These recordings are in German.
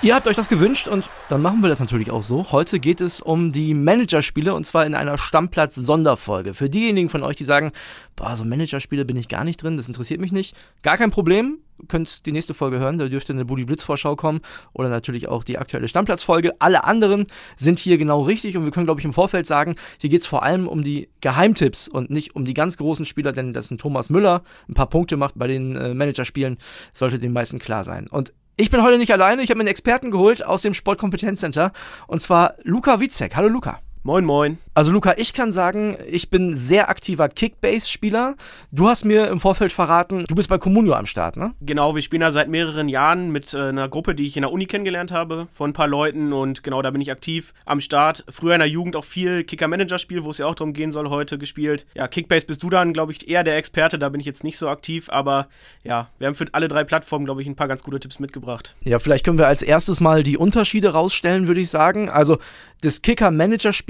Ihr habt euch das gewünscht und dann machen wir das natürlich auch so. Heute geht es um die Managerspiele und zwar in einer Stammplatz-Sonderfolge. Für diejenigen von euch, die sagen, boah, so Managerspiele bin ich gar nicht drin, das interessiert mich nicht. Gar kein Problem. Könnt die nächste Folge hören, da dürfte eine Buddy Blitz Vorschau kommen oder natürlich auch die aktuelle Stammplatz-Folge. Alle anderen sind hier genau richtig und wir können, glaube ich, im Vorfeld sagen, hier geht es vor allem um die Geheimtipps und nicht um die ganz großen Spieler, denn dass ein Thomas Müller ein paar Punkte macht bei den äh, Managerspielen, sollte den meisten klar sein. Und ich bin heute nicht alleine, ich habe mir einen Experten geholt aus dem Sportkompetenzcenter und zwar Luca Witzek. Hallo Luca. Moin, moin. Also Luca, ich kann sagen, ich bin sehr aktiver Kickbase-Spieler. Du hast mir im Vorfeld verraten, du bist bei Comunio am Start, ne? Genau, wir spielen da seit mehreren Jahren mit äh, einer Gruppe, die ich in der Uni kennengelernt habe, von ein paar Leuten und genau da bin ich aktiv am Start. Früher in der Jugend auch viel Kicker-Manager-Spiel, wo es ja auch darum gehen soll, heute gespielt. Ja, Kickbase bist du dann, glaube ich, eher der Experte, da bin ich jetzt nicht so aktiv, aber ja, wir haben für alle drei Plattformen, glaube ich, ein paar ganz gute Tipps mitgebracht. Ja, vielleicht können wir als erstes mal die Unterschiede rausstellen, würde ich sagen. Also das Kicker-Manager-Spiel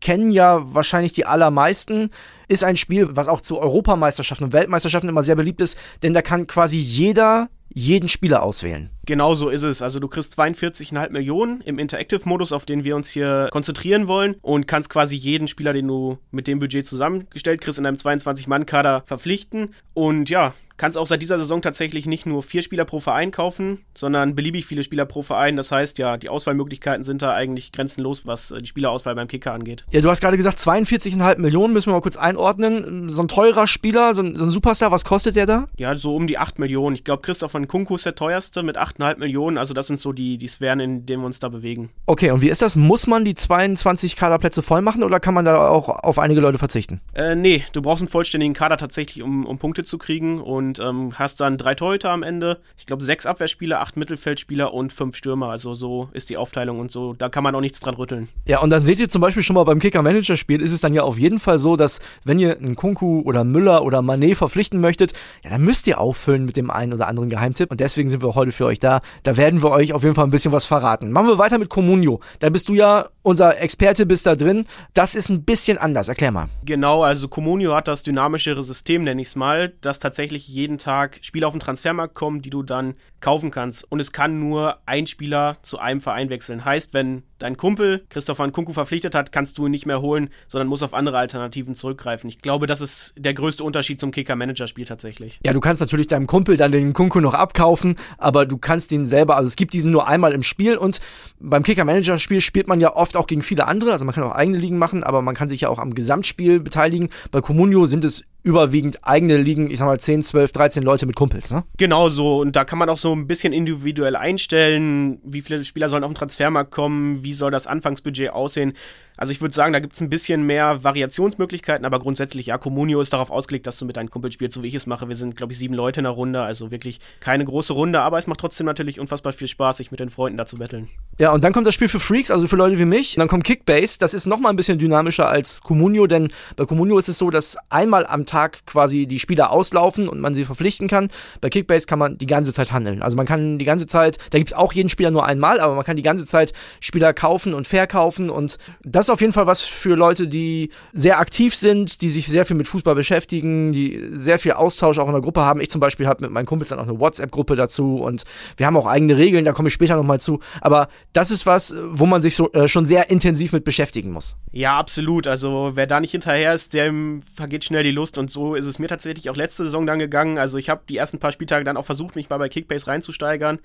kennen ja wahrscheinlich die allermeisten, ist ein Spiel, was auch zu Europameisterschaften und Weltmeisterschaften immer sehr beliebt ist, denn da kann quasi jeder jeden Spieler auswählen. Genau so ist es. Also du kriegst 42,5 Millionen im Interactive-Modus, auf den wir uns hier konzentrieren wollen und kannst quasi jeden Spieler, den du mit dem Budget zusammengestellt kriegst, in einem 22-Mann-Kader verpflichten. Und ja, kannst auch seit dieser Saison tatsächlich nicht nur vier Spieler pro Verein kaufen, sondern beliebig viele Spieler pro Verein. Das heißt, ja, die Auswahlmöglichkeiten sind da eigentlich grenzenlos, was äh, die Spielerauswahl beim Kicker angeht. Ja, du hast gerade gesagt, 42,5 Millionen müssen wir mal kurz einordnen. So ein teurer Spieler, so ein, so ein Superstar, was kostet der da? Ja, so um die 8 Millionen. Ich glaube, Christoph von Kunku ist der teuerste mit 8,5 Millionen. Also das sind so die, die Sphären, in denen wir uns da bewegen. Okay, und wie ist das? Muss man die 22 Kaderplätze voll machen oder kann man da auch auf einige Leute verzichten? Äh, nee, du brauchst einen vollständigen Kader tatsächlich, um, um Punkte zu kriegen und ähm, hast dann drei Torhüter am Ende. Ich glaube, sechs Abwehrspieler, acht Mittelfeldspieler und fünf Stürmer. Also so ist die Aufteilung und so. Da kann man auch nichts dran rütteln. Ja, und dann seht ihr zum Beispiel schon mal beim Kicker-Manager-Spiel, ist es dann ja auf jeden Fall so, dass wenn ihr einen Kunku oder Müller oder Manet verpflichten möchtet, ja, dann müsst ihr auffüllen mit dem einen oder anderen Geheimtipp. Und deswegen sind wir heute für euch da. Da werden wir euch auf jeden Fall ein bisschen was verraten. Machen wir weiter mit Comunio. Da bist du ja unser Experte, bist da drin. Das ist ein bisschen anders. Erklär mal. Genau, also Comunio hat das dynamischere System, nenne ich es mal, dass tatsächlich jeden Tag Spieler auf den Transfermarkt kommen, die du dann kaufen kannst. Und es kann nur ein Spieler zu einem Verein wechseln. Heißt, wenn dein Kumpel Christopher Nkunku verpflichtet hat, kannst du ihn nicht mehr holen, sondern musst auf andere Alternativen zurückgreifen. Ich glaube, das ist der größte Unterschied zum Kicker-Manager-Spiel tatsächlich. Ja, du kannst natürlich deinem Kumpel dann den Nkunku noch abkaufen, aber du kannst ihn selber, also es gibt diesen nur einmal im Spiel und beim Kicker-Manager-Spiel spielt man ja oft auch gegen viele andere, also man kann auch eigene Ligen machen, aber man kann sich ja auch am Gesamtspiel beteiligen. Bei Comunio sind es überwiegend eigene Ligen, ich sag mal 10, 12, 13 Leute mit Kumpels, ne? Genau so. Und da kann man auch so ein bisschen individuell einstellen, wie viele Spieler sollen auf den Transfermarkt kommen, wie soll das Anfangsbudget aussehen. Also ich würde sagen, da gibt es ein bisschen mehr Variationsmöglichkeiten, aber grundsätzlich, ja, Comunio ist darauf ausgelegt, dass du mit deinen Kumpel spielst, so wie ich es mache. Wir sind, glaube ich, sieben Leute in der Runde, also wirklich keine große Runde, aber es macht trotzdem natürlich unfassbar viel Spaß, sich mit den Freunden da zu betteln. Ja, und dann kommt das Spiel für Freaks, also für Leute wie mich. Und dann kommt Kickbase, das ist nochmal ein bisschen dynamischer als Comunio, denn bei Comunio ist es so, dass einmal am Tag quasi die Spieler auslaufen und man sie verpflichten kann. Bei Kickbase kann man die ganze Zeit handeln. Also man kann die ganze Zeit, da gibt es auch jeden Spieler nur einmal, aber man kann die ganze Zeit Spieler kaufen und verkaufen und das ist auf jeden Fall was für Leute, die sehr aktiv sind, die sich sehr viel mit Fußball beschäftigen, die sehr viel Austausch auch in der Gruppe haben. Ich zum Beispiel habe mit meinen Kumpels dann auch eine WhatsApp-Gruppe dazu und wir haben auch eigene Regeln, da komme ich später nochmal zu. Aber das ist was, wo man sich so, äh, schon sehr intensiv mit beschäftigen muss. Ja, absolut. Also wer da nicht hinterher ist, dem vergeht schnell die Lust und so ist es mir tatsächlich auch letzte Saison dann gegangen. Also ich habe die ersten paar Spieltage dann auch versucht, mich mal bei Kickbase reinzusteigern.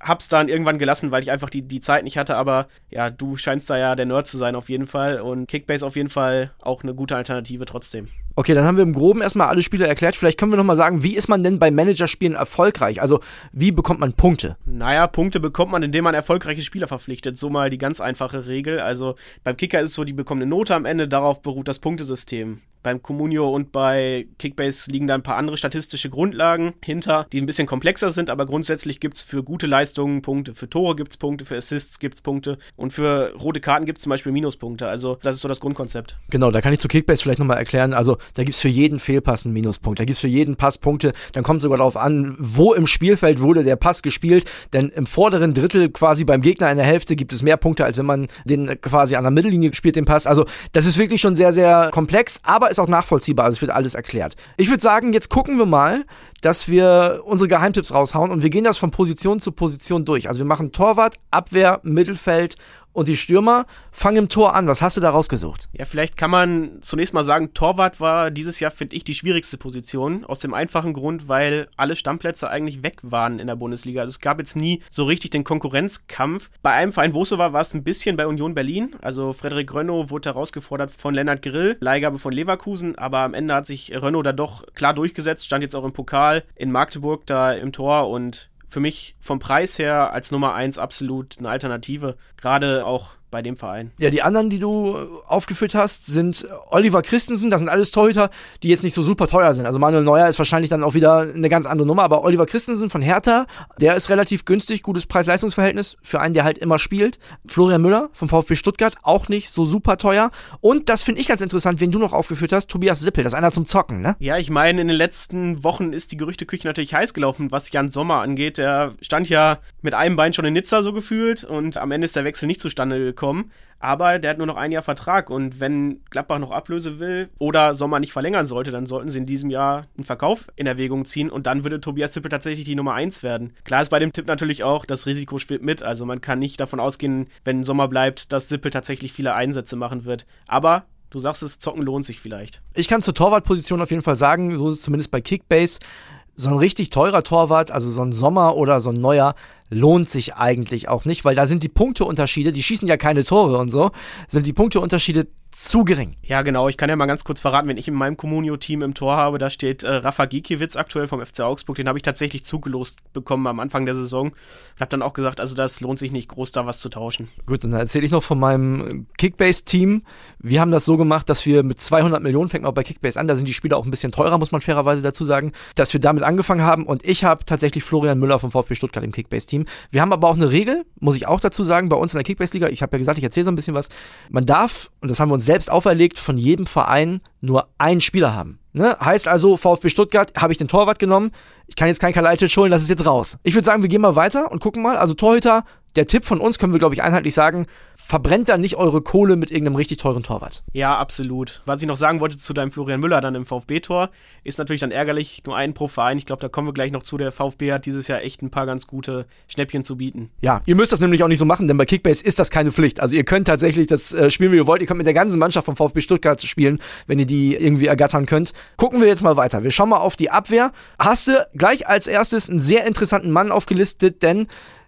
Hab's dann irgendwann gelassen, weil ich einfach die, die Zeit nicht hatte, aber ja, du scheinst da ja der Nerd zu sein auf jeden Fall und Kickbase auf jeden Fall auch eine gute Alternative trotzdem. Okay, dann haben wir im Groben erstmal alle Spiele erklärt. Vielleicht können wir nochmal sagen, wie ist man denn bei Managerspielen erfolgreich? Also, wie bekommt man Punkte? Naja, Punkte bekommt man, indem man erfolgreiche Spieler verpflichtet. So mal die ganz einfache Regel. Also, beim Kicker ist es so, die bekommen eine Note am Ende, darauf beruht das Punktesystem. Beim Comunio und bei Kickbase liegen da ein paar andere statistische Grundlagen hinter, die ein bisschen komplexer sind, aber grundsätzlich gibt es für gute Leistungen Punkte. Für Tore gibt es Punkte, für Assists gibt es Punkte und für rote Karten gibt es zum Beispiel Minuspunkte. Also, das ist so das Grundkonzept. Genau, da kann ich zu Kickbase vielleicht nochmal erklären. Also, da gibt es für jeden Fehlpass einen Minuspunkt. Da gibt es für jeden Pass Punkte. Dann kommt sogar darauf an, wo im Spielfeld wurde der Pass gespielt. Denn im vorderen Drittel quasi beim Gegner in der Hälfte gibt es mehr Punkte, als wenn man den quasi an der Mittellinie spielt, den Pass. Also das ist wirklich schon sehr, sehr komplex. Aber ist auch nachvollziehbar, also es wird alles erklärt. Ich würde sagen, jetzt gucken wir mal, dass wir unsere Geheimtipps raushauen und wir gehen das von Position zu Position durch. Also wir machen Torwart, Abwehr, Mittelfeld und die Stürmer fangen im Tor an. Was hast du da rausgesucht? Ja, vielleicht kann man zunächst mal sagen, Torwart war dieses Jahr, finde ich, die schwierigste Position. Aus dem einfachen Grund, weil alle Stammplätze eigentlich weg waren in der Bundesliga. Also es gab jetzt nie so richtig den Konkurrenzkampf. Bei einem Verein, wo es so war, war es ein bisschen bei Union Berlin. Also Frederik Rönno wurde herausgefordert von Lennart Grill, Leihgabe von Leverkusen. Aber am Ende hat sich Rönno da doch klar durchgesetzt, stand jetzt auch im Pokal in Magdeburg da im Tor und für mich vom Preis her als Nummer 1 absolut eine Alternative. Gerade auch bei dem Verein. Ja, die anderen, die du äh, aufgeführt hast, sind Oliver Christensen, das sind alles Torhüter, die jetzt nicht so super teuer sind. Also Manuel Neuer ist wahrscheinlich dann auch wieder eine ganz andere Nummer, aber Oliver Christensen von Hertha, der ist relativ günstig, gutes Preis-Leistungs-Verhältnis für einen, der halt immer spielt. Florian Müller vom VfB Stuttgart, auch nicht so super teuer. Und das finde ich ganz interessant, wen du noch aufgeführt hast, Tobias Sippel, das ist einer zum Zocken, ne? Ja, ich meine, in den letzten Wochen ist die Gerüchteküche natürlich heiß gelaufen, was Jan Sommer angeht. Der stand ja mit einem Bein schon in Nizza so gefühlt und am Ende ist der Wechsel nicht zustande gekommen. Aber der hat nur noch ein Jahr Vertrag und wenn Gladbach noch Ablöse will oder Sommer nicht verlängern sollte, dann sollten sie in diesem Jahr einen Verkauf in Erwägung ziehen und dann würde Tobias Zippel tatsächlich die Nummer 1 werden. Klar ist bei dem Tipp natürlich auch, das Risiko spielt mit. Also man kann nicht davon ausgehen, wenn Sommer bleibt, dass Zippel tatsächlich viele Einsätze machen wird. Aber Du sagst es, zocken lohnt sich vielleicht. Ich kann zur Torwartposition auf jeden Fall sagen, so ist es zumindest bei Kickbase. So ein richtig teurer Torwart, also so ein Sommer oder so ein neuer, lohnt sich eigentlich auch nicht, weil da sind die Punkteunterschiede, die schießen ja keine Tore und so, sind die Punkteunterschiede zu gering. Ja, genau. Ich kann ja mal ganz kurz verraten, wenn ich in meinem Communio-Team im Tor habe, da steht äh, Rafa Gikiewicz aktuell vom FC Augsburg. Den habe ich tatsächlich zugelost bekommen am Anfang der Saison. Und habe dann auch gesagt, also das lohnt sich nicht groß, da was zu tauschen. Gut, dann erzähle ich noch von meinem Kickbase-Team. Wir haben das so gemacht, dass wir mit 200 Millionen, fängt man bei Kickbase an, da sind die Spieler auch ein bisschen teurer, muss man fairerweise dazu sagen, dass wir damit angefangen haben. Und ich habe tatsächlich Florian Müller vom VfB Stuttgart im Kickbase-Team. Wir haben aber auch eine Regel, muss ich auch dazu sagen, bei uns in der Kickbase-Liga. Ich habe ja gesagt, ich erzähle so ein bisschen was. Man darf, und das haben wir uns selbst auferlegt, von jedem Verein nur einen Spieler haben. Ne? Heißt also, VfB Stuttgart habe ich den Torwart genommen. Ich kann jetzt kein Kalajdzic holen, das ist jetzt raus. Ich würde sagen, wir gehen mal weiter und gucken mal. Also Torhüter, der Tipp von uns können wir, glaube ich, einheitlich sagen, verbrennt da nicht eure Kohle mit irgendeinem richtig teuren Torwart. Ja, absolut. Was ich noch sagen wollte zu deinem Florian Müller dann im VfB-Tor, ist natürlich dann ärgerlich, nur einen pro Verein. Ich glaube, da kommen wir gleich noch zu. Der VfB hat dieses Jahr echt ein paar ganz gute Schnäppchen zu bieten. Ja, ihr müsst das nämlich auch nicht so machen, denn bei Kickbase ist das keine Pflicht. Also ihr könnt tatsächlich das äh, spielen, wie ihr wollt. Ihr könnt mit der ganzen Mannschaft vom VfB Stuttgart spielen, wenn ihr die irgendwie ergattern könnt. Gucken wir jetzt mal weiter. Wir schauen mal auf die Abwehr. Hast du gleich als erstes einen sehr interessanten Mann aufgelistet, denn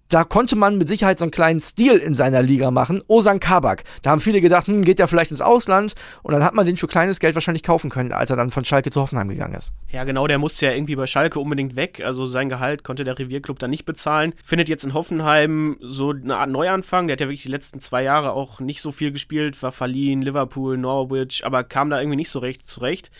da konnte man mit Sicherheit so einen kleinen Stil in seiner Liga machen. Osan Kabak. Da haben viele gedacht, hm, geht ja vielleicht ins Ausland. Und dann hat man den für kleines Geld wahrscheinlich kaufen können, als er dann von Schalke zu Hoffenheim gegangen ist. Ja, genau, der musste ja irgendwie bei Schalke unbedingt weg. Also sein Gehalt konnte der Revierclub dann nicht bezahlen. Findet jetzt in Hoffenheim so eine Art Neuanfang. Der hat ja wirklich die letzten zwei Jahre auch nicht so viel gespielt, war verliehen, Liverpool, Norwich, aber kam da irgendwie nicht so recht zurecht.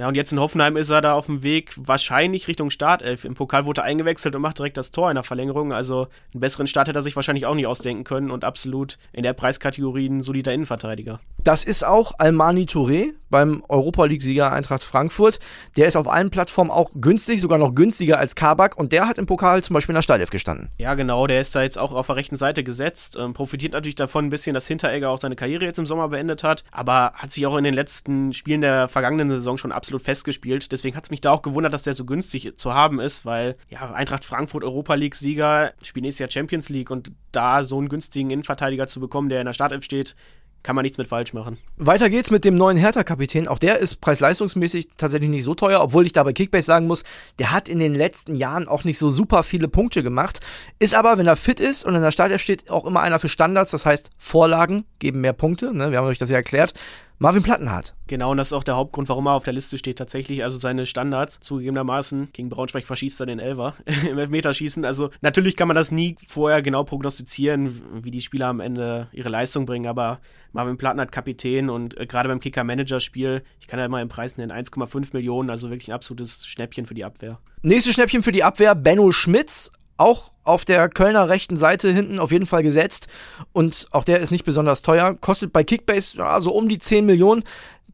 Ja, und jetzt in Hoffenheim ist er da auf dem Weg, wahrscheinlich Richtung Startelf. Im Pokal wurde er eingewechselt und macht direkt das Tor in der Verlängerung. Also einen besseren Start hätte er sich wahrscheinlich auch nicht ausdenken können und absolut in der Preiskategorie ein solider Innenverteidiger. Das ist auch Almani Touré beim Europa League-Sieger Eintracht Frankfurt. Der ist auf allen Plattformen auch günstig, sogar noch günstiger als Kabak und der hat im Pokal zum Beispiel in der Startelf gestanden. Ja, genau, der ist da jetzt auch auf der rechten Seite gesetzt. Ähm, profitiert natürlich davon ein bisschen, dass Hinteregger auch seine Karriere jetzt im Sommer beendet hat, aber hat sich auch in den letzten Spielen der vergangenen Saison schon absolut festgespielt. Deswegen hat es mich da auch gewundert, dass der so günstig zu haben ist, weil ja, Eintracht Frankfurt Europa League-Sieger spielt nächstes Jahr Champions League und da so einen günstigen Innenverteidiger zu bekommen, der in der Startelf steht, kann man nichts mit falsch machen. Weiter geht's mit dem neuen Hertha-Kapitän. Auch der ist preis-leistungsmäßig tatsächlich nicht so teuer, obwohl ich da bei Kickbase sagen muss, der hat in den letzten Jahren auch nicht so super viele Punkte gemacht. Ist aber, wenn er fit ist und in der Startelf steht, auch immer einer für Standards. Das heißt, Vorlagen geben mehr Punkte. Ne? Wir haben euch das ja erklärt. Marvin Plattenhardt. Genau, und das ist auch der Hauptgrund, warum er auf der Liste steht. Tatsächlich, also seine Standards, zugegebenermaßen, gegen Braunschweig verschießt er den Elfer im Elfmeterschießen. Also natürlich kann man das nie vorher genau prognostizieren, wie die Spieler am Ende ihre Leistung bringen, aber Marvin Plattenhardt Kapitän und äh, gerade beim Kicker-Manager-Spiel, ich kann ja immer im Preis nennen, 1,5 Millionen, also wirklich ein absolutes Schnäppchen für die Abwehr. Nächstes Schnäppchen für die Abwehr, Benno Schmitz, auch auf der Kölner rechten Seite hinten auf jeden Fall gesetzt. Und auch der ist nicht besonders teuer. Kostet bei Kickbase ja, so um die 10 Millionen.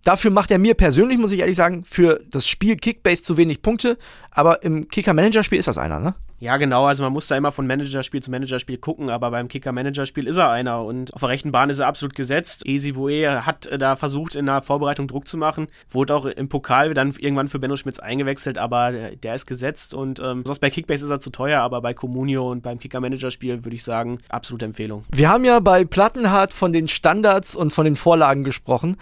Dafür macht er mir persönlich, muss ich ehrlich sagen, für das Spiel Kickbase zu wenig Punkte. Aber im Kicker-Manager-Spiel ist das einer, ne? Ja, genau. Also man muss da immer von Managerspiel zu Managerspiel gucken, aber beim Kicker-Managerspiel ist er einer und auf der rechten Bahn ist er absolut gesetzt. Easy Boe hat äh, da versucht, in der Vorbereitung Druck zu machen, wurde auch im Pokal dann irgendwann für Benno Schmitz eingewechselt, aber der ist gesetzt und ähm, sonst bei Kickbase ist er zu teuer, aber bei Comunio und beim Kicker-Managerspiel würde ich sagen, absolute Empfehlung. Wir haben ja bei Plattenhardt von den Standards und von den Vorlagen gesprochen.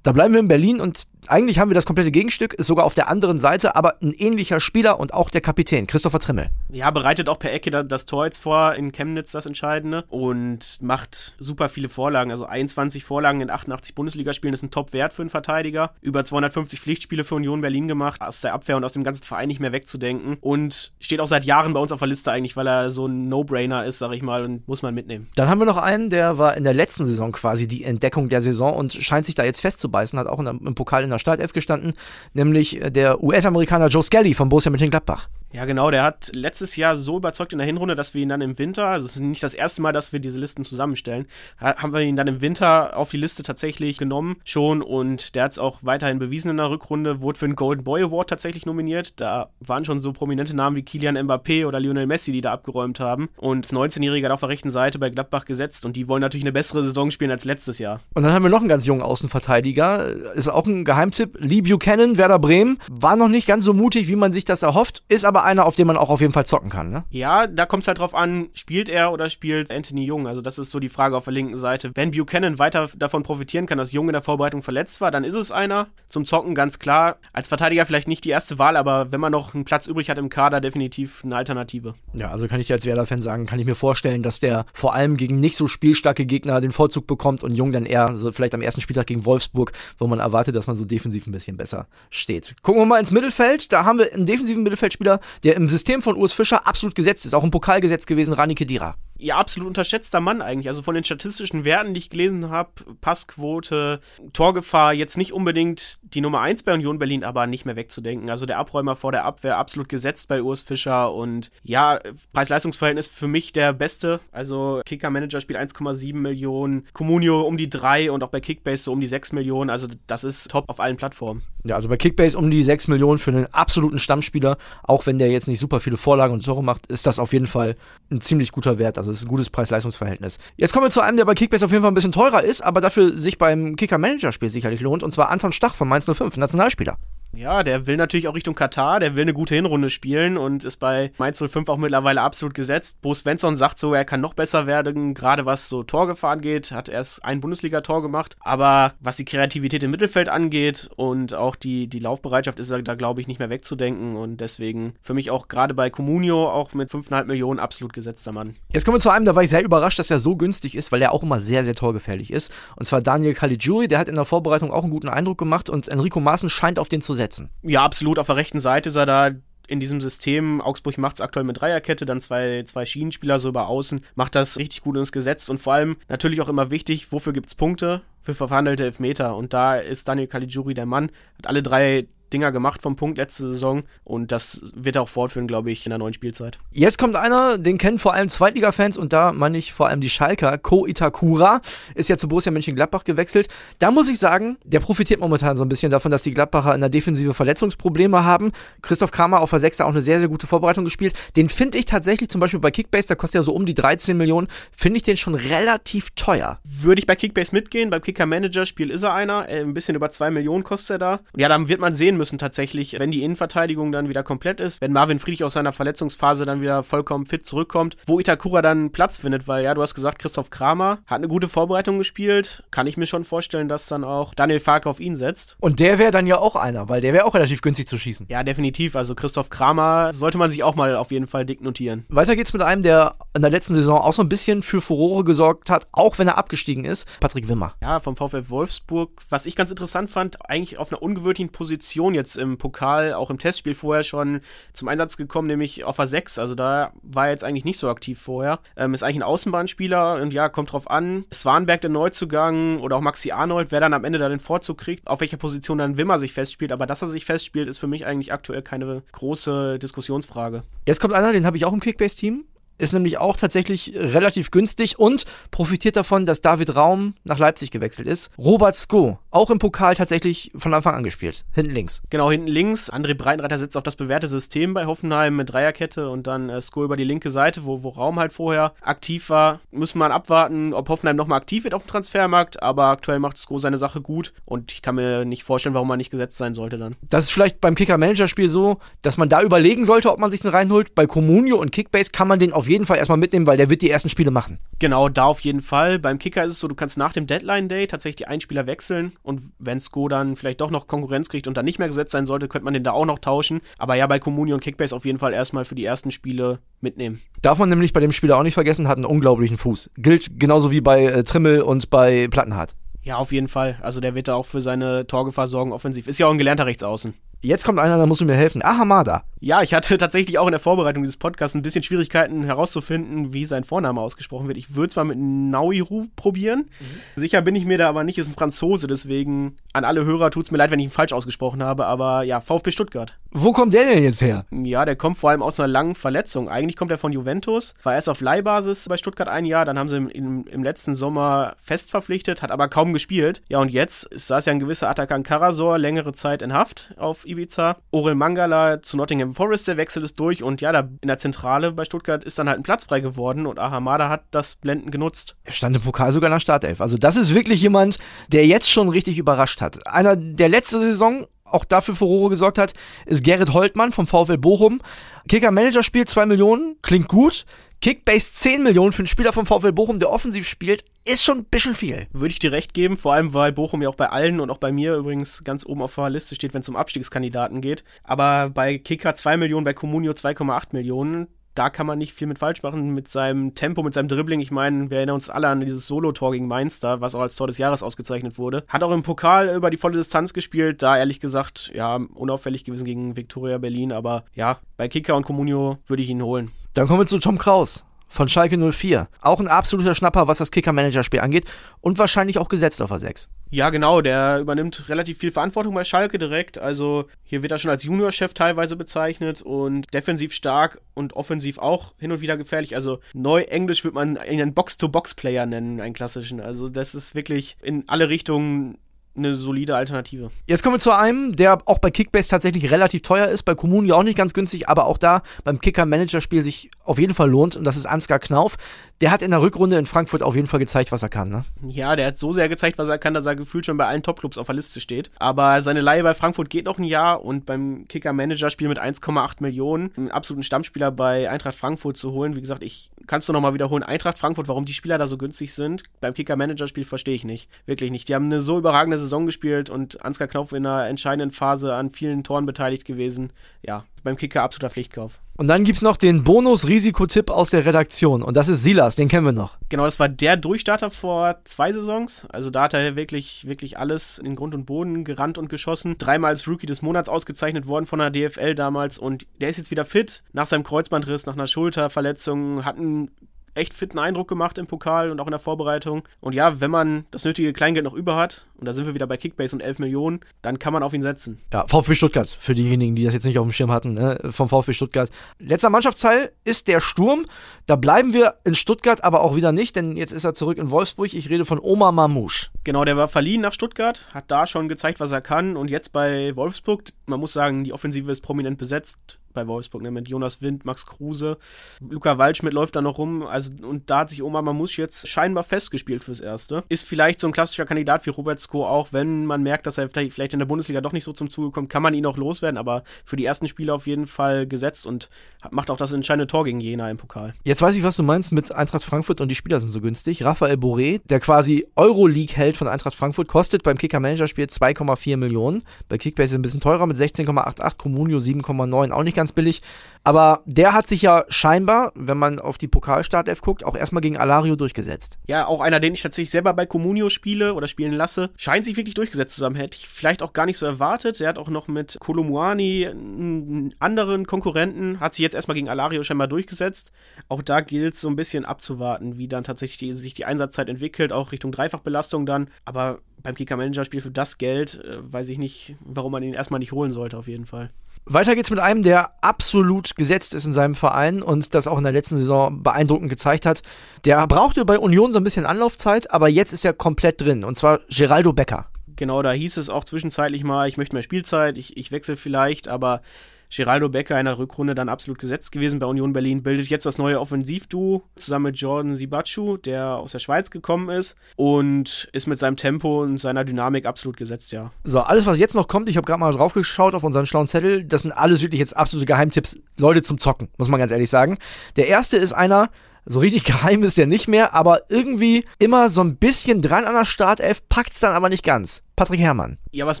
Da bleiben wir in Berlin und eigentlich haben wir das komplette Gegenstück, ist sogar auf der anderen Seite, aber ein ähnlicher Spieler und auch der Kapitän, Christopher Trimmel. Ja, bereitet auch per Ecke das Tor jetzt vor in Chemnitz, das Entscheidende. Und macht super viele Vorlagen. Also 21 Vorlagen in 88 Bundesligaspielen ist ein Top-Wert für einen Verteidiger. Über 250 Pflichtspiele für Union Berlin gemacht. Aus der Abwehr und aus dem ganzen Verein nicht mehr wegzudenken. Und steht auch seit Jahren bei uns auf der Liste eigentlich, weil er so ein No-Brainer ist, sag ich mal, und muss man mitnehmen. Dann haben wir noch einen, der war in der letzten Saison quasi die Entdeckung der Saison und scheint sich da jetzt festzubeißen, hat auch im Pokal in der Startelf gestanden, nämlich der US-Amerikaner Joe Skelly von Borussia Mönchengladbach. Ja, genau, der hat letztes Jahr so überzeugt in der Hinrunde, dass wir ihn dann im Winter, also es ist nicht das erste Mal, dass wir diese Listen zusammenstellen, haben wir ihn dann im Winter auf die Liste tatsächlich genommen schon und der hat es auch weiterhin bewiesen in der Rückrunde, wurde für den Golden Boy Award tatsächlich nominiert. Da waren schon so prominente Namen wie Kilian Mbappé oder Lionel Messi, die da abgeräumt haben. Und das 19-Jährige hat auf der rechten Seite bei Gladbach gesetzt und die wollen natürlich eine bessere Saison spielen als letztes Jahr. Und dann haben wir noch einen ganz jungen Außenverteidiger, ist auch ein Geheimtipp, Lee Buchanan, Werder Bremen, war noch nicht ganz so mutig, wie man sich das erhofft, ist aber einer, auf den man auch auf jeden Fall zocken kann, ne? Ja, da kommt es halt drauf an, spielt er oder spielt Anthony Jung? Also das ist so die Frage auf der linken Seite. Wenn Buchanan weiter davon profitieren kann, dass Jung in der Vorbereitung verletzt war, dann ist es einer. Zum Zocken ganz klar. Als Verteidiger vielleicht nicht die erste Wahl, aber wenn man noch einen Platz übrig hat im Kader, definitiv eine Alternative. Ja, also kann ich dir als Werder-Fan sagen, kann ich mir vorstellen, dass der vor allem gegen nicht so spielstarke Gegner den Vorzug bekommt und Jung dann eher so vielleicht am ersten Spieltag gegen Wolfsburg, wo man erwartet, dass man so defensiv ein bisschen besser steht. Gucken wir mal ins Mittelfeld. Da haben wir einen defensiven Mittelfeldspieler, der im System von Urs Fischer absolut gesetzt ist. Auch im Pokal gesetzt gewesen, Rani Kedira ja, absolut unterschätzter Mann eigentlich. Also von den statistischen Werten, die ich gelesen habe, Passquote, Torgefahr, jetzt nicht unbedingt die Nummer 1 bei Union Berlin, aber nicht mehr wegzudenken. Also der Abräumer vor der Abwehr absolut gesetzt bei Urs Fischer und ja, Preis-Leistungs-Verhältnis für mich der beste. Also Kicker-Manager spielt 1,7 Millionen, Comunio um die 3 und auch bei Kickbase so um die 6 Millionen. Also das ist top auf allen Plattformen. Ja, also bei Kickbase um die 6 Millionen für einen absoluten Stammspieler, auch wenn der jetzt nicht super viele Vorlagen und Tore macht, ist das auf jeden Fall ein ziemlich guter Wert. Also also es ist ein gutes Preis-Leistungs-Verhältnis. Jetzt kommen wir zu einem, der bei Kickbase auf jeden Fall ein bisschen teurer ist, aber dafür sich beim Kicker-Manager-Spiel sicherlich lohnt, und zwar Anton Stach von Mainz 05, Nationalspieler. Ja, der will natürlich auch Richtung Katar, der will eine gute Hinrunde spielen und ist bei Mainz 05 auch mittlerweile absolut gesetzt. Bo Svensson sagt so, er kann noch besser werden, gerade was so Torgefahr angeht, hat erst ein Bundesliga-Tor gemacht, aber was die Kreativität im Mittelfeld angeht und auch die, die Laufbereitschaft ist da, glaube ich, nicht mehr wegzudenken und deswegen für mich auch gerade bei Comunio auch mit 5,5 Millionen absolut gesetzter Mann. Jetzt kommen wir zu einem, da war ich sehr überrascht, dass er so günstig ist, weil er auch immer sehr, sehr torgefährlich ist und zwar Daniel Caligiuri, der hat in der Vorbereitung auch einen guten Eindruck gemacht und Enrico Maaßen scheint auf den zu setzen. Ja, absolut. Auf der rechten Seite er da in diesem System. Augsburg macht es aktuell mit Dreierkette, dann zwei, zwei Schienenspieler so über außen. Macht das richtig gut ins Gesetz und vor allem natürlich auch immer wichtig, wofür gibt es Punkte? Für verhandelte Elfmeter. Und da ist Daniel Caligiuri der Mann. Hat alle drei Dinger gemacht vom Punkt letzte Saison und das wird er auch fortführen, glaube ich, in der neuen Spielzeit. Jetzt kommt einer, den kennen vor allem Zweitliga-Fans und da meine ich vor allem die Schalker. Ko Itakura ist ja zu Borussia Mönchengladbach gewechselt. Da muss ich sagen, der profitiert momentan so ein bisschen davon, dass die Gladbacher in der Defensive Verletzungsprobleme haben. Christoph Kramer auf der Sechster auch eine sehr, sehr gute Vorbereitung gespielt. Den finde ich tatsächlich zum Beispiel bei Kickbase, der kostet ja so um die 13 Millionen, finde ich den schon relativ teuer. Würde ich bei Kickbase mitgehen, beim Kicker-Manager-Spiel ist er einer, äh, ein bisschen über 2 Millionen kostet er da. Ja, dann wird man sehen, müssen tatsächlich, wenn die Innenverteidigung dann wieder komplett ist, wenn Marvin Friedrich aus seiner Verletzungsphase dann wieder vollkommen fit zurückkommt, wo Itakura dann Platz findet, weil ja, du hast gesagt, Christoph Kramer hat eine gute Vorbereitung gespielt, kann ich mir schon vorstellen, dass dann auch Daniel Farke auf ihn setzt. Und der wäre dann ja auch einer, weil der wäre auch relativ günstig zu schießen. Ja, definitiv. Also Christoph Kramer sollte man sich auch mal auf jeden Fall dick notieren. Weiter geht's mit einem, der in der letzten Saison auch so ein bisschen für Furore gesorgt hat, auch wenn er abgestiegen ist. Patrick Wimmer. Ja, vom VfL Wolfsburg. Was ich ganz interessant fand, eigentlich auf einer ungewöhnlichen Position jetzt im Pokal, auch im Testspiel vorher schon zum Einsatz gekommen, nämlich auf a 6. Also da war er jetzt eigentlich nicht so aktiv vorher. Ähm, ist eigentlich ein Außenbahnspieler und ja, kommt drauf an. Swanberg der Neuzugang oder auch Maxi Arnold, wer dann am Ende da den Vorzug kriegt, auf welcher Position dann Wimmer sich festspielt. Aber dass er sich festspielt, ist für mich eigentlich aktuell keine große Diskussionsfrage. Jetzt kommt einer, den habe ich auch im Kickbase-Team ist nämlich auch tatsächlich relativ günstig und profitiert davon, dass David Raum nach Leipzig gewechselt ist. Robert Sko, auch im Pokal tatsächlich von Anfang an gespielt. Hinten links. Genau, hinten links. André Breitenreiter setzt auf das bewährte System bei Hoffenheim mit Dreierkette und dann äh, Sko über die linke Seite, wo, wo Raum halt vorher aktiv war. Müssen wir abwarten, ob Hoffenheim nochmal aktiv wird auf dem Transfermarkt, aber aktuell macht Sko seine Sache gut und ich kann mir nicht vorstellen, warum er nicht gesetzt sein sollte dann. Das ist vielleicht beim Kicker-Manager-Spiel so, dass man da überlegen sollte, ob man sich den reinholt. Bei Comunio und Kickbase kann man den auf jeden Fall erstmal mitnehmen, weil der wird die ersten Spiele machen. Genau, da auf jeden Fall. Beim Kicker ist es so, du kannst nach dem Deadline-Day tatsächlich die Einspieler wechseln und wenn Sko dann vielleicht doch noch Konkurrenz kriegt und dann nicht mehr gesetzt sein sollte, könnte man den da auch noch tauschen. Aber ja, bei Comunio und Kickbase auf jeden Fall erstmal für die ersten Spiele mitnehmen. Darf man nämlich bei dem Spieler auch nicht vergessen, hat einen unglaublichen Fuß. Gilt genauso wie bei äh, Trimmel und bei Plattenhardt. Ja, auf jeden Fall. Also der wird da auch für seine Torgefahr sorgen offensiv. Ist ja auch ein gelernter Rechtsaußen. Jetzt kommt einer, da musst du mir helfen. Ah, Hamada. Ja, ich hatte tatsächlich auch in der Vorbereitung dieses Podcasts ein bisschen Schwierigkeiten herauszufinden, wie sein Vorname ausgesprochen wird. Ich würde es mal mit Nauiru probieren. Mhm. Sicher bin ich mir da aber nicht, ist ein Franzose, deswegen an alle Hörer tut es mir leid, wenn ich ihn falsch ausgesprochen habe, aber ja, VfB Stuttgart. Wo kommt der denn jetzt her? Ja, der kommt vor allem aus einer langen Verletzung. Eigentlich kommt er von Juventus, war erst auf Leihbasis bei Stuttgart ein Jahr, dann haben sie ihn im, im letzten Sommer fest verpflichtet, hat aber kaum gespielt. Ja, und jetzt saß ja ein gewisser Atakan Karasor längere Zeit in Haft auf Ibiza. Orel Mangala zu Nottingham Forest, der Wechsel ist durch und ja, da in der Zentrale bei Stuttgart ist dann halt ein Platz frei geworden und Ahamada hat das Blenden genutzt. Er stand im Pokal sogar in der Startelf. Also das ist wirklich jemand, der jetzt schon richtig überrascht hat. Einer, der letzte Saison auch dafür Furore gesorgt hat, ist Gerrit Holtmann vom VfL Bochum. Kicker Manager spielt 2 Millionen, klingt gut. Kickbase 10 Millionen für einen Spieler vom VfL Bochum, der offensiv spielt, ist schon ein bisschen viel. Würde ich dir recht geben, vor allem weil Bochum ja auch bei allen und auch bei mir übrigens ganz oben auf der Liste steht, wenn es um Abstiegskandidaten geht. Aber bei Kicker 2 Millionen, bei Comunio 2,8 Millionen, da kann man nicht viel mit falsch machen mit seinem Tempo, mit seinem Dribbling. Ich meine, wir erinnern uns alle an dieses Solo-Tor gegen Mainster, was auch als Tor des Jahres ausgezeichnet wurde. Hat auch im Pokal über die volle Distanz gespielt, da ehrlich gesagt, ja, unauffällig gewesen gegen Viktoria Berlin, aber ja, bei Kicker und Comunio würde ich ihn holen. Dann kommen wir zu Tom Kraus von Schalke 04. Auch ein absoluter Schnapper, was das Kicker-Manager-Spiel angeht und wahrscheinlich auch gesetzt auf a 6. Ja, genau, der übernimmt relativ viel Verantwortung bei Schalke direkt. Also hier wird er schon als Juniorchef teilweise bezeichnet und defensiv stark und offensiv auch hin und wieder gefährlich. Also neu Englisch würde man einen Box-to-Box-Player nennen, einen klassischen. Also das ist wirklich in alle Richtungen eine solide Alternative. Jetzt kommen wir zu einem, der auch bei Kickbase tatsächlich relativ teuer ist, bei Kommunen ja auch nicht ganz günstig, aber auch da beim Kicker-Manager-Spiel sich auf jeden Fall lohnt und das ist Ansgar Knauf. Der hat in der Rückrunde in Frankfurt auf jeden Fall gezeigt, was er kann, ne? Ja, der hat so sehr gezeigt, was er kann, dass er gefühlt schon bei allen Topclubs auf der Liste steht. Aber seine Leihe bei Frankfurt geht noch ein Jahr und beim Kicker-Manager-Spiel mit 1,8 Millionen einen absoluten Stammspieler bei Eintracht Frankfurt zu holen, wie gesagt, ich kannst du nochmal wiederholen, Eintracht Frankfurt, warum die Spieler da so günstig sind, beim Kicker-Manager-Spiel verstehe ich nicht. Wirklich nicht. Die haben eine so überragende Saison gespielt und Ansgar Knauf in einer entscheidenden Phase an vielen Toren beteiligt gewesen. Ja, beim Kicker absoluter Pflichtkauf. Und dann gibt es noch den Bonus-Risikotipp aus der Redaktion. Und das ist Silas, den kennen wir noch. Genau, das war der Durchstarter vor zwei Saisons. Also da hat er wirklich, wirklich alles in den Grund und Boden gerannt und geschossen. Dreimal als Rookie des Monats ausgezeichnet worden von der DFL damals. Und der ist jetzt wieder fit. Nach seinem Kreuzbandriss, nach einer Schulterverletzung, hat einen echt fitten Eindruck gemacht im Pokal und auch in der Vorbereitung. Und ja, wenn man das nötige Kleingeld noch über hat, und da sind wir wieder bei Kickbase und 11 Millionen, dann kann man auf ihn setzen. Ja, VfB Stuttgart, für diejenigen, die das jetzt nicht auf dem Schirm hatten, ne, vom VfB Stuttgart. Letzter Mannschaftsteil ist der Sturm. Da bleiben wir in Stuttgart, aber auch wieder nicht, denn jetzt ist er zurück in Wolfsburg. Ich rede von Omar Mamouche. Genau, der war verliehen nach Stuttgart, hat da schon gezeigt, was er kann und jetzt bei Wolfsburg, man muss sagen, die Offensive ist prominent besetzt bei Wolfsburg, ne, mit Jonas Wind, Max Kruse, Luca Waldschmidt läuft da noch rum, also und da hat sich Omar Mamouche jetzt scheinbar festgespielt fürs Erste. Ist vielleicht so ein klassischer Kandidat wie Robert Sko auch, wenn man merkt, dass er vielleicht in der Bundesliga doch nicht so zum Zuge kommt, kann man ihn auch loswerden, aber für die ersten Spiele auf jeden Fall gesetzt und macht auch das entscheidende Tor gegen Jena im Pokal. Jetzt weiß ich, was du meinst mit Eintracht Frankfurt und die Spieler sind so günstig. Raphael Boré, der quasi Euroleague-Held von Eintracht Frankfurt, kostet beim Kicker-Manager-Spiel 2,4 Millionen. Bei Kickbase ist ein bisschen teurer mit 16,88, Comunio 7,9, auch nicht ganz billig. Aber der hat sich ja scheinbar, wenn man auf die Pokalstartelf guckt, auch erstmal gegen Alario durchgesetzt. Ja, auch einer, den ich tatsächlich selber bei Comunio spiele oder spielen lasse, scheint sich wirklich durchgesetzt zu haben. Hätte ich vielleicht auch gar nicht so erwartet. Er hat auch noch mit Kolumuani einen anderen Konkurrenten, hat sich jetzt erstmal gegen Alario scheinbar durchgesetzt. Auch da gilt es so ein bisschen abzuwarten, wie dann tatsächlich die, sich die Einsatzzeit entwickelt, auch Richtung Dreifachbelastung dann. Aber beim Kicker-Manager-Spiel für das Geld äh, weiß ich nicht, warum man ihn erstmal nicht holen sollte, auf jeden Fall. Weiter geht's mit einem, der absolut gesetzt ist in seinem Verein und das auch in der letzten Saison beeindruckend gezeigt hat. Der brauchte bei Union so ein bisschen Anlaufzeit, aber jetzt ist er komplett drin und zwar Geraldo Becker. Genau, da hieß es auch zwischenzeitlich mal, ich möchte mehr Spielzeit, ich, ich wechsle vielleicht, aber Geraldo Becker in der Rückrunde dann absolut gesetzt gewesen bei Union Berlin, bildet jetzt das neue Offensivduo zusammen mit Jordan Sibachu, der aus der Schweiz gekommen ist und ist mit seinem Tempo und seiner Dynamik absolut gesetzt, ja. So, alles, was jetzt noch kommt, ich habe gerade mal drauf geschaut auf unseren schlauen Zettel, das sind alles wirklich jetzt absolute Geheimtipps, Leute zum Zocken, muss man ganz ehrlich sagen. Der erste ist einer, so richtig geheim ist er nicht mehr, aber irgendwie immer so ein bisschen dran an der Startelf, packt's dann aber nicht ganz. Patrick Herrmann. Ja, was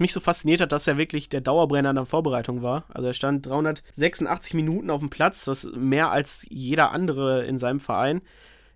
mich so fasziniert hat, dass er wirklich der Dauerbrenner in der Vorbereitung war. Also er stand 386 Minuten auf dem Platz, das ist mehr als jeder andere in seinem Verein.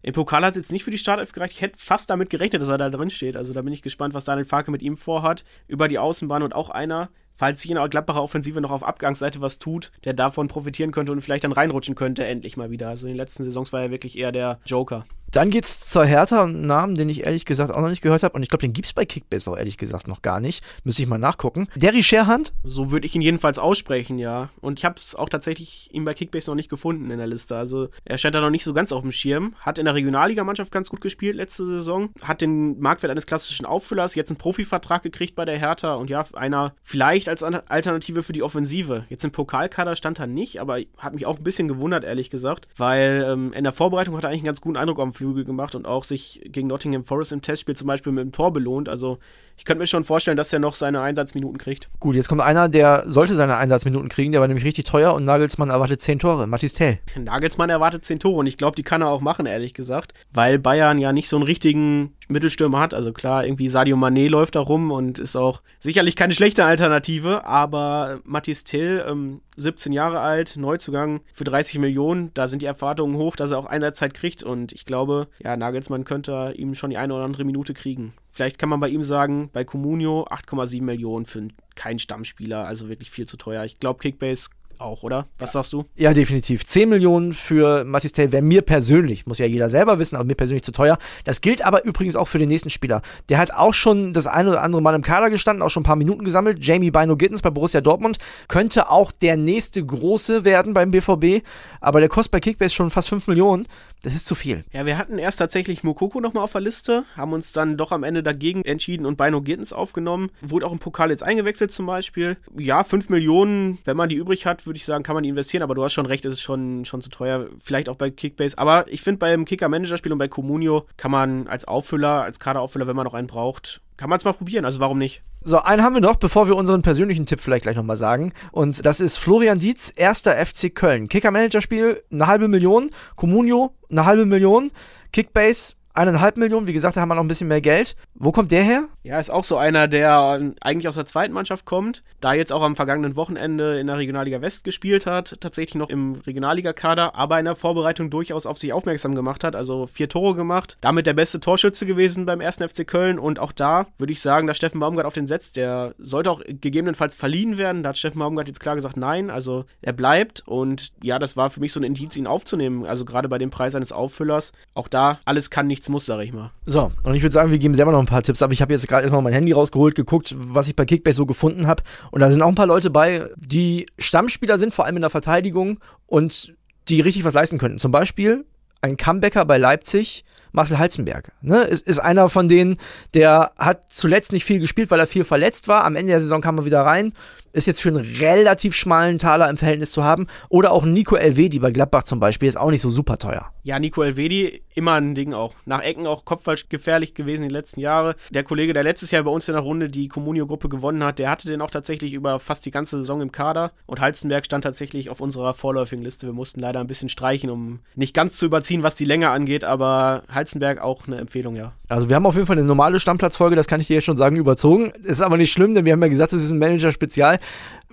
Im Pokal hat es jetzt nicht für die Startelf gereicht. Ich hätte fast damit gerechnet, dass er da drin steht. Also da bin ich gespannt, was Daniel Farke mit ihm vorhat. Über die Außenbahn und auch einer, falls sich in der Gladbacher Offensive noch auf Abgangsseite was tut, der davon profitieren könnte und vielleicht dann reinrutschen könnte, endlich mal wieder. Also in den letzten Saisons war er wirklich eher der Joker. Dann geht's zur Hertha, einen Namen, den ich ehrlich gesagt auch noch nicht gehört habe. Und ich glaube, den gibt's bei Kickbase auch ehrlich gesagt noch gar nicht. Müsste ich mal nachgucken. Derry Scherhand? So würde ich ihn jedenfalls aussprechen, ja. Und ich habe es auch tatsächlich ihn bei Kickbase noch nicht gefunden in der Liste. Also er scheint da noch nicht so ganz auf dem Schirm. Hat in der Regionalligamannschaft ganz gut gespielt letzte Saison. Hat den Marktwert eines klassischen Auffüllers. Jetzt einen Profivertrag gekriegt bei der Hertha. Und ja, einer vielleicht als Alternative für die Offensive. Jetzt im Pokalkader stand er nicht, aber hat mich auch ein bisschen gewundert, ehrlich gesagt. Weil ähm, in der Vorbereitung hat er eigentlich einen ganz guten Eindruck am Flügel gemacht und auch sich gegen Nottingham Forest im Testspiel zum Beispiel mit dem Tor belohnt. Also ich könnte mir schon vorstellen, dass er noch seine Einsatzminuten kriegt. Gut, jetzt kommt einer, der sollte seine Einsatzminuten kriegen, der war nämlich richtig teuer und Nagelsmann erwartet 10 Tore. Mathis Tell. Nagelsmann erwartet 10 Tore und ich glaube, die kann er auch machen, ehrlich gesagt. Weil Bayern ja nicht so einen richtigen Mittelstürmer hat. Also klar, irgendwie Sadio Mané läuft da rum und ist auch sicherlich keine schlechte Alternative, aber Mathis Till, ähm, 17 Jahre alt, Neuzugang für 30 Millionen, da sind die Erwartungen hoch, dass er auch Einsatzzeit kriegt und ich glaube, ja, Nagelsmann könnte ihm schon die eine oder andere Minute kriegen. Vielleicht kann man bei ihm sagen, bei Comunio 8,7 Millionen für keinen Stammspieler, also wirklich viel zu teuer. Ich glaube, Kickbase auch, oder? Was ja. sagst du? Ja, definitiv. 10 Millionen für Mathis Tell wäre mir persönlich, muss ja jeder selber wissen, aber mir persönlich zu teuer. Das gilt aber übrigens auch für den nächsten Spieler. Der hat auch schon das eine oder andere Mal im Kader gestanden, auch schon ein paar Minuten gesammelt. Jamie Bino Gittens bei Borussia Dortmund könnte auch der nächste große werden beim BVB, aber der kostet bei Kickbase schon fast 5 Millionen. Das ist zu viel. Ja, wir hatten erst tatsächlich Mokoko nochmal auf der Liste, haben uns dann doch am Ende dagegen entschieden und Bino Gittens aufgenommen. Wurde auch im Pokal jetzt eingewechselt zum Beispiel. Ja, 5 Millionen, wenn man die übrig hat, würde ich sagen, kann man investieren, aber du hast schon recht, es ist schon, schon zu teuer. Vielleicht auch bei Kickbase. Aber ich finde, beim Kicker-Manager-Spiel und bei Comunio kann man als Auffüller, als Kaderauffüller, wenn man noch einen braucht, kann man es mal probieren. Also warum nicht? So, einen haben wir noch, bevor wir unseren persönlichen Tipp vielleicht gleich nochmal sagen. Und das ist Florian Dietz, erster FC Köln. Kicker-Manager-Spiel, eine halbe Million. Comunio, eine halbe Million. Kickbase, eineinhalb Millionen. Wie gesagt, da haben wir noch ein bisschen mehr Geld. Wo kommt der her? Ja, ist auch so einer, der eigentlich aus der zweiten Mannschaft kommt, da jetzt auch am vergangenen Wochenende in der Regionalliga West gespielt hat, tatsächlich noch im Regionalliga-Kader, aber in der Vorbereitung durchaus auf sich aufmerksam gemacht hat, also vier Tore gemacht, damit der beste Torschütze gewesen beim ersten FC Köln und auch da würde ich sagen, dass Steffen Baumgart auf den setzt, der sollte auch gegebenenfalls verliehen werden, da hat Steffen Baumgart jetzt klar gesagt, nein, also er bleibt und ja, das war für mich so ein Indiz, ihn aufzunehmen, also gerade bei dem Preis eines Auffüllers, auch da, alles kann, nichts muss, sag ich mal. So, und ich würde sagen, wir geben selber noch ein paar Tipps, aber ich habe jetzt gerade erstmal mein Handy rausgeholt, geguckt, was ich bei Kickbase so gefunden habe. Und da sind auch ein paar Leute bei, die Stammspieler sind, vor allem in der Verteidigung und die richtig was leisten könnten. Zum Beispiel ein Comebacker bei Leipzig, Marcel Halzenberg. Ne? Ist, ist einer von denen, der hat zuletzt nicht viel gespielt, weil er viel verletzt war. Am Ende der Saison kam er wieder rein ist jetzt für einen relativ schmalen Taler im Verhältnis zu haben. Oder auch Nico Elvedi bei Gladbach zum Beispiel, ist auch nicht so super teuer. Ja, Nico Elvedi, immer ein Ding auch. Nach Ecken auch kopfballgefährlich gefährlich gewesen die letzten Jahre. Der Kollege, der letztes Jahr bei uns in der Runde die Comunio-Gruppe gewonnen hat, der hatte den auch tatsächlich über fast die ganze Saison im Kader. Und Halzenberg stand tatsächlich auf unserer vorläufigen Liste. Wir mussten leider ein bisschen streichen, um nicht ganz zu überziehen, was die Länge angeht. Aber Halzenberg auch eine Empfehlung, ja. Also wir haben auf jeden Fall eine normale Stammplatzfolge, das kann ich dir jetzt schon sagen, überzogen. Ist aber nicht schlimm, denn wir haben ja gesagt, es ist ein Manager-Spezial.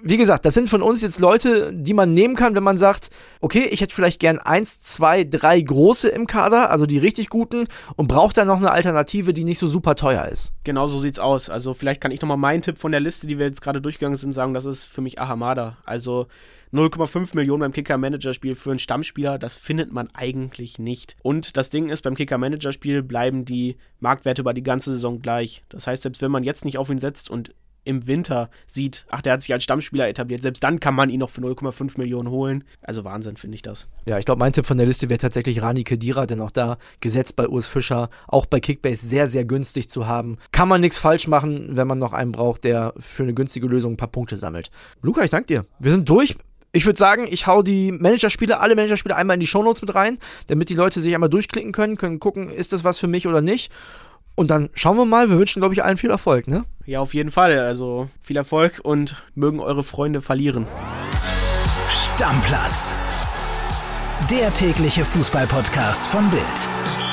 Wie gesagt, das sind von uns jetzt Leute, die man nehmen kann, wenn man sagt, okay, ich hätte vielleicht gern eins, zwei, drei große im Kader, also die richtig guten, und braucht dann noch eine Alternative, die nicht so super teuer ist. Genau so sieht's aus. Also vielleicht kann ich nochmal meinen Tipp von der Liste, die wir jetzt gerade durchgegangen sind, sagen, das ist für mich Ahamada. Also 0,5 Millionen beim Kicker-Manager-Spiel für einen Stammspieler, das findet man eigentlich nicht. Und das Ding ist, beim Kicker-Manager-Spiel bleiben die Marktwerte über die ganze Saison gleich. Das heißt, selbst wenn man jetzt nicht auf ihn setzt und im Winter sieht, ach, der hat sich als Stammspieler etabliert, selbst dann kann man ihn noch für 0,5 Millionen holen. Also Wahnsinn, finde ich das. Ja, ich glaube, mein Tipp von der Liste wäre tatsächlich Rani Kedira, denn auch da gesetzt bei Urs Fischer, auch bei Kickbase sehr, sehr günstig zu haben. Kann man nichts falsch machen, wenn man noch einen braucht, der für eine günstige Lösung ein paar Punkte sammelt. Luca, ich danke dir. Wir sind durch ich würde sagen, ich hau die Managerspiele, alle Managerspiele einmal in die Shownotes mit rein, damit die Leute sich einmal durchklicken können, können gucken, ist das was für mich oder nicht. Und dann schauen wir mal, wir wünschen, glaube ich, allen viel Erfolg, ne? Ja, auf jeden Fall. Also viel Erfolg und mögen eure Freunde verlieren. Stammplatz. Der tägliche Fußballpodcast von Bild.